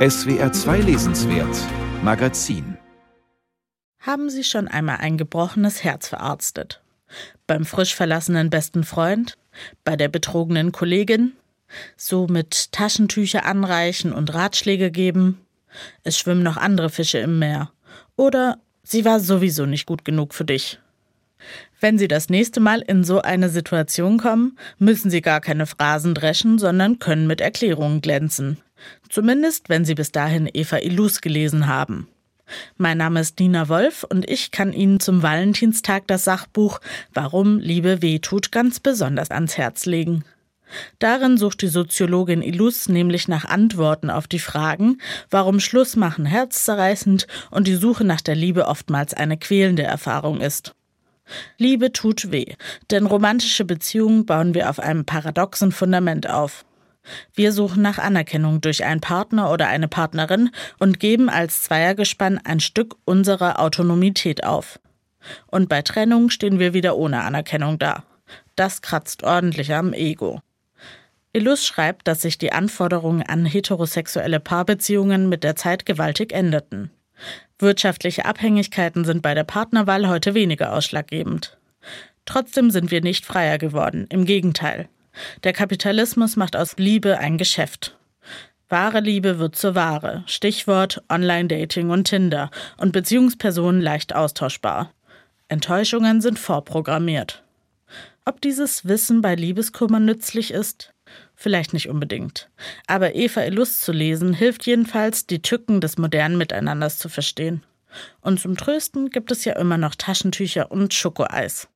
SWR 2 Lesenswert Magazin Haben Sie schon einmal ein gebrochenes Herz verarztet? Beim frisch verlassenen besten Freund? Bei der betrogenen Kollegin? So mit Taschentücher anreichen und Ratschläge geben? Es schwimmen noch andere Fische im Meer. Oder sie war sowieso nicht gut genug für dich. Wenn Sie das nächste Mal in so eine Situation kommen, müssen Sie gar keine Phrasen dreschen, sondern können mit Erklärungen glänzen. Zumindest, wenn Sie bis dahin Eva Illus gelesen haben. Mein Name ist Nina Wolf und ich kann Ihnen zum Valentinstag das Sachbuch Warum Liebe wehtut ganz besonders ans Herz legen. Darin sucht die Soziologin Illus nämlich nach Antworten auf die Fragen, warum Schluss machen herzzerreißend und die Suche nach der Liebe oftmals eine quälende Erfahrung ist. Liebe tut weh, denn romantische Beziehungen bauen wir auf einem paradoxen Fundament auf. Wir suchen nach Anerkennung durch einen Partner oder eine Partnerin und geben als Zweiergespann ein Stück unserer Autonomität auf. Und bei Trennung stehen wir wieder ohne Anerkennung da. Das kratzt ordentlich am Ego. Illus schreibt, dass sich die Anforderungen an heterosexuelle Paarbeziehungen mit der Zeit gewaltig änderten. Wirtschaftliche Abhängigkeiten sind bei der Partnerwahl heute weniger ausschlaggebend. Trotzdem sind wir nicht freier geworden, im Gegenteil. Der Kapitalismus macht aus Liebe ein Geschäft. Wahre Liebe wird zur Ware. Stichwort Online-Dating und Tinder und Beziehungspersonen leicht austauschbar. Enttäuschungen sind vorprogrammiert. Ob dieses Wissen bei Liebeskummer nützlich ist? Vielleicht nicht unbedingt. Aber Eva Illus zu lesen hilft jedenfalls, die Tücken des modernen Miteinanders zu verstehen. Und zum Trösten gibt es ja immer noch Taschentücher und Schokoeis.